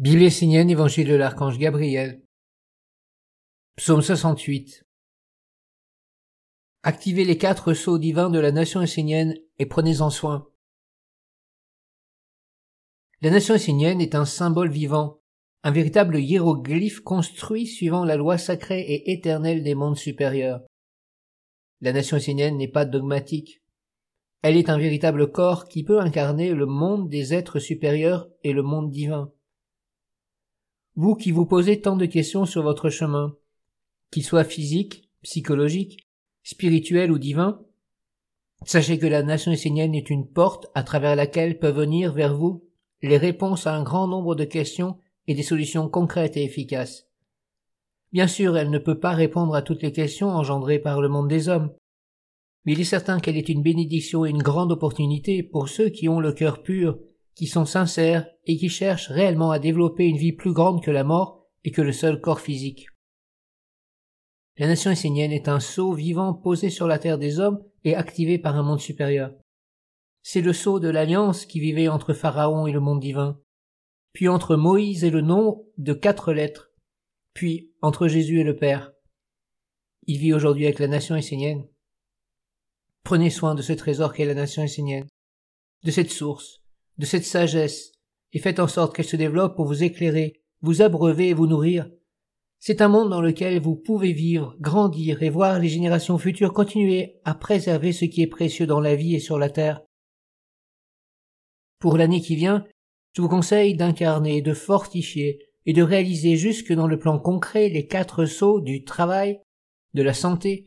Bible essénienne, Évangile de l'Archange Gabriel. Psaume 68. Activez les quatre sceaux divins de la nation essénienne et prenez-en soin. La nation essénienne est un symbole vivant, un véritable hiéroglyphe construit suivant la loi sacrée et éternelle des mondes supérieurs. La nation essénienne n'est pas dogmatique. Elle est un véritable corps qui peut incarner le monde des êtres supérieurs et le monde divin. Vous qui vous posez tant de questions sur votre chemin, qu'il soit physique, psychologique, spirituel ou divin, sachez que la nation essénienne est une porte à travers laquelle peuvent venir vers vous les réponses à un grand nombre de questions et des solutions concrètes et efficaces. Bien sûr, elle ne peut pas répondre à toutes les questions engendrées par le monde des hommes, mais il est certain qu'elle est une bénédiction et une grande opportunité pour ceux qui ont le cœur pur qui sont sincères et qui cherchent réellement à développer une vie plus grande que la mort et que le seul corps physique. La nation essénienne est un sceau vivant posé sur la terre des hommes et activé par un monde supérieur. C'est le sceau de l'alliance qui vivait entre Pharaon et le monde divin, puis entre Moïse et le nom de quatre lettres, puis entre Jésus et le Père. Il vit aujourd'hui avec la nation essénienne. Prenez soin de ce trésor qu'est la nation essénienne, de cette source, de cette sagesse, et faites en sorte qu'elle se développe pour vous éclairer, vous abreuver et vous nourrir. C'est un monde dans lequel vous pouvez vivre, grandir et voir les générations futures continuer à préserver ce qui est précieux dans la vie et sur la terre. Pour l'année qui vient, je vous conseille d'incarner, de fortifier et de réaliser jusque dans le plan concret les quatre sauts du travail, de la santé,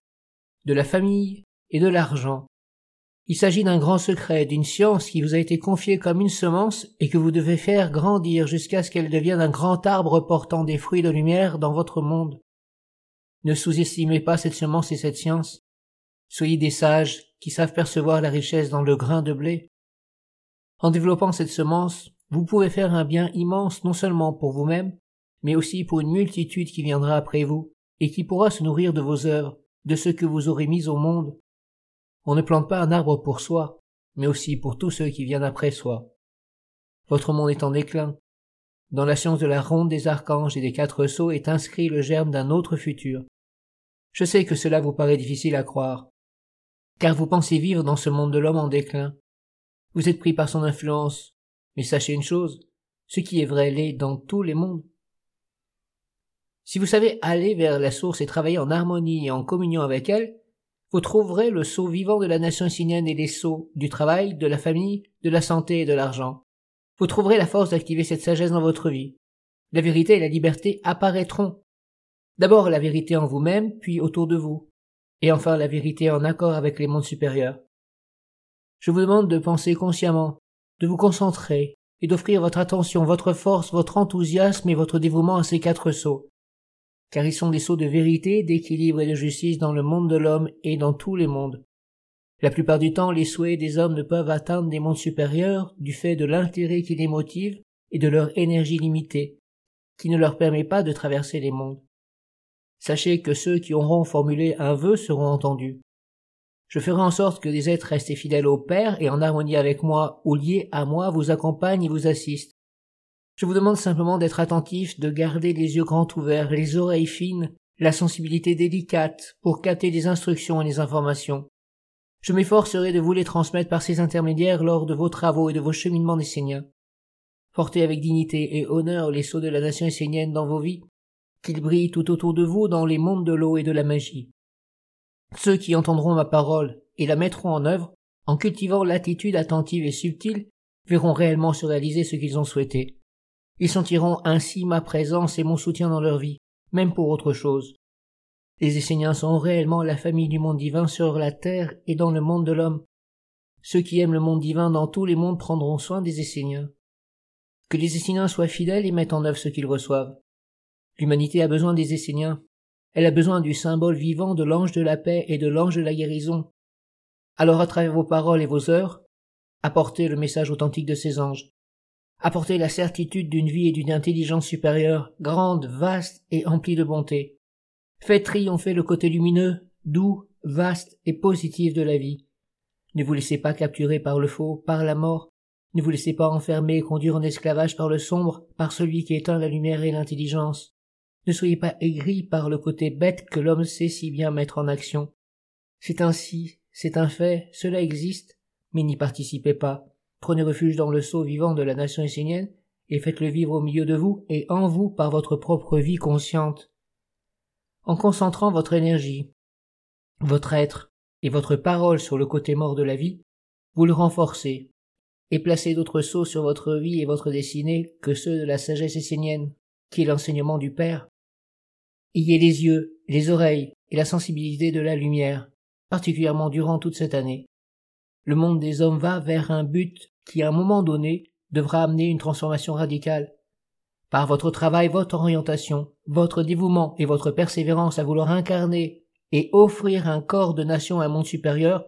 de la famille et de l'argent, il s'agit d'un grand secret, d'une science qui vous a été confiée comme une semence et que vous devez faire grandir jusqu'à ce qu'elle devienne un grand arbre portant des fruits de lumière dans votre monde. Ne sous-estimez pas cette semence et cette science. Soyez des sages qui savent percevoir la richesse dans le grain de blé. En développant cette semence, vous pouvez faire un bien immense non seulement pour vous-même, mais aussi pour une multitude qui viendra après vous, et qui pourra se nourrir de vos œuvres, de ce que vous aurez mis au monde, on ne plante pas un arbre pour soi, mais aussi pour tous ceux qui viennent après soi. Votre monde est en déclin. Dans la science de la ronde des archanges et des quatre sceaux est inscrit le germe d'un autre futur. Je sais que cela vous paraît difficile à croire, car vous pensez vivre dans ce monde de l'homme en déclin. Vous êtes pris par son influence, mais sachez une chose, ce qui est vrai l'est dans tous les mondes. Si vous savez aller vers la source et travailler en harmonie et en communion avec elle, vous trouverez le sceau vivant de la nation sinienne et les sceaux du travail, de la famille, de la santé et de l'argent. Vous trouverez la force d'activer cette sagesse dans votre vie. La vérité et la liberté apparaîtront. D'abord la vérité en vous-même, puis autour de vous. Et enfin la vérité en accord avec les mondes supérieurs. Je vous demande de penser consciemment, de vous concentrer, et d'offrir votre attention, votre force, votre enthousiasme et votre dévouement à ces quatre sceaux car ils sont des sceaux de vérité, d'équilibre et de justice dans le monde de l'homme et dans tous les mondes. La plupart du temps, les souhaits des hommes ne peuvent atteindre des mondes supérieurs du fait de l'intérêt qui les motive et de leur énergie limitée, qui ne leur permet pas de traverser les mondes. Sachez que ceux qui auront formulé un vœu seront entendus. Je ferai en sorte que des êtres restés fidèles au Père et en harmonie avec moi ou liés à moi vous accompagnent et vous assistent. Je vous demande simplement d'être attentif, de garder les yeux grands ouverts, les oreilles fines, la sensibilité délicate pour capter les instructions et les informations. Je m'efforcerai de vous les transmettre par ces intermédiaires lors de vos travaux et de vos cheminements esséniens. Portez avec dignité et honneur les sceaux de la nation essénienne dans vos vies, qu'ils brillent tout autour de vous dans les mondes de l'eau et de la magie. Ceux qui entendront ma parole et la mettront en œuvre, en cultivant l'attitude attentive et subtile, verront réellement se réaliser ce qu'ils ont souhaité. Ils sentiront ainsi ma présence et mon soutien dans leur vie, même pour autre chose. Les Esséniens sont réellement la famille du monde divin sur la terre et dans le monde de l'homme. Ceux qui aiment le monde divin dans tous les mondes prendront soin des Esséniens. Que les Esséniens soient fidèles et mettent en œuvre ce qu'ils reçoivent. L'humanité a besoin des Esséniens. Elle a besoin du symbole vivant de l'ange de la paix et de l'ange de la guérison. Alors à travers vos paroles et vos heures, apportez le message authentique de ces anges apporter la certitude d'une vie et d'une intelligence supérieure, grande, vaste et emplie de bonté. Faites triompher le côté lumineux, doux, vaste et positif de la vie. Ne vous laissez pas capturer par le faux, par la mort, Ne vous laissez pas enfermer et conduire en esclavage par le sombre, par celui qui éteint la lumière et l'intelligence. Ne soyez pas aigris par le côté bête que l'homme sait si bien mettre en action. C'est ainsi, c'est un fait, cela existe, mais n'y participez pas. Prenez refuge dans le sceau vivant de la nation essénienne, et faites-le vivre au milieu de vous et en vous par votre propre vie consciente. En concentrant votre énergie, votre être et votre parole sur le côté mort de la vie, vous le renforcez, et placez d'autres sceaux sur votre vie et votre destinée que ceux de la sagesse essénienne, qui est l'enseignement du Père. Ayez les yeux, les oreilles et la sensibilité de la lumière, particulièrement durant toute cette année. Le monde des hommes va vers un but qui, à un moment donné, devra amener une transformation radicale. Par votre travail, votre orientation, votre dévouement et votre persévérance à vouloir incarner et offrir un corps de nation à un monde supérieur,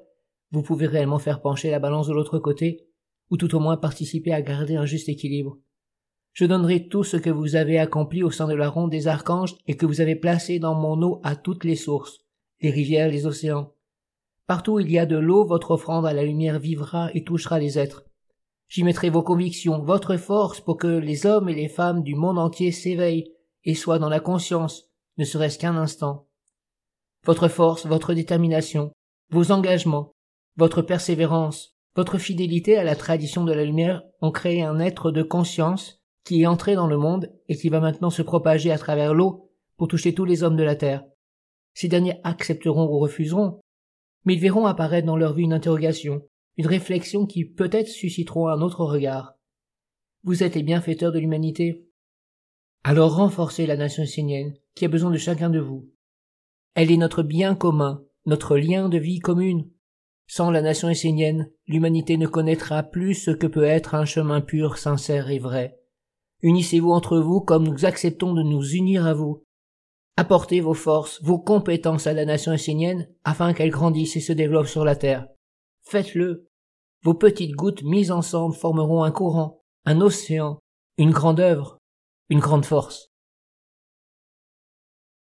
vous pouvez réellement faire pencher la balance de l'autre côté, ou tout au moins participer à garder un juste équilibre. Je donnerai tout ce que vous avez accompli au sein de la ronde des archanges et que vous avez placé dans mon eau à toutes les sources, les rivières, les océans. Partout où il y a de l'eau, votre offrande à la lumière vivra et touchera les êtres. J'y mettrai vos convictions, votre force pour que les hommes et les femmes du monde entier s'éveillent et soient dans la conscience, ne serait-ce qu'un instant. Votre force, votre détermination, vos engagements, votre persévérance, votre fidélité à la tradition de la lumière ont créé un être de conscience qui est entré dans le monde et qui va maintenant se propager à travers l'eau pour toucher tous les hommes de la terre. Ces derniers accepteront ou refuseront, mais ils verront apparaître dans leur vie une interrogation, une réflexion qui peut-être susciteront un autre regard. Vous êtes les bienfaiteurs de l'humanité. Alors renforcez la nation essénienne, qui a besoin de chacun de vous. Elle est notre bien commun, notre lien de vie commune. Sans la nation essénienne, l'humanité ne connaîtra plus ce que peut être un chemin pur, sincère et vrai. Unissez-vous entre vous comme nous acceptons de nous unir à vous. Apportez vos forces, vos compétences à la nation essénienne afin qu'elle grandisse et se développe sur la terre. Faites-le. Vos petites gouttes mises ensemble formeront un courant, un océan, une grande œuvre, une grande force.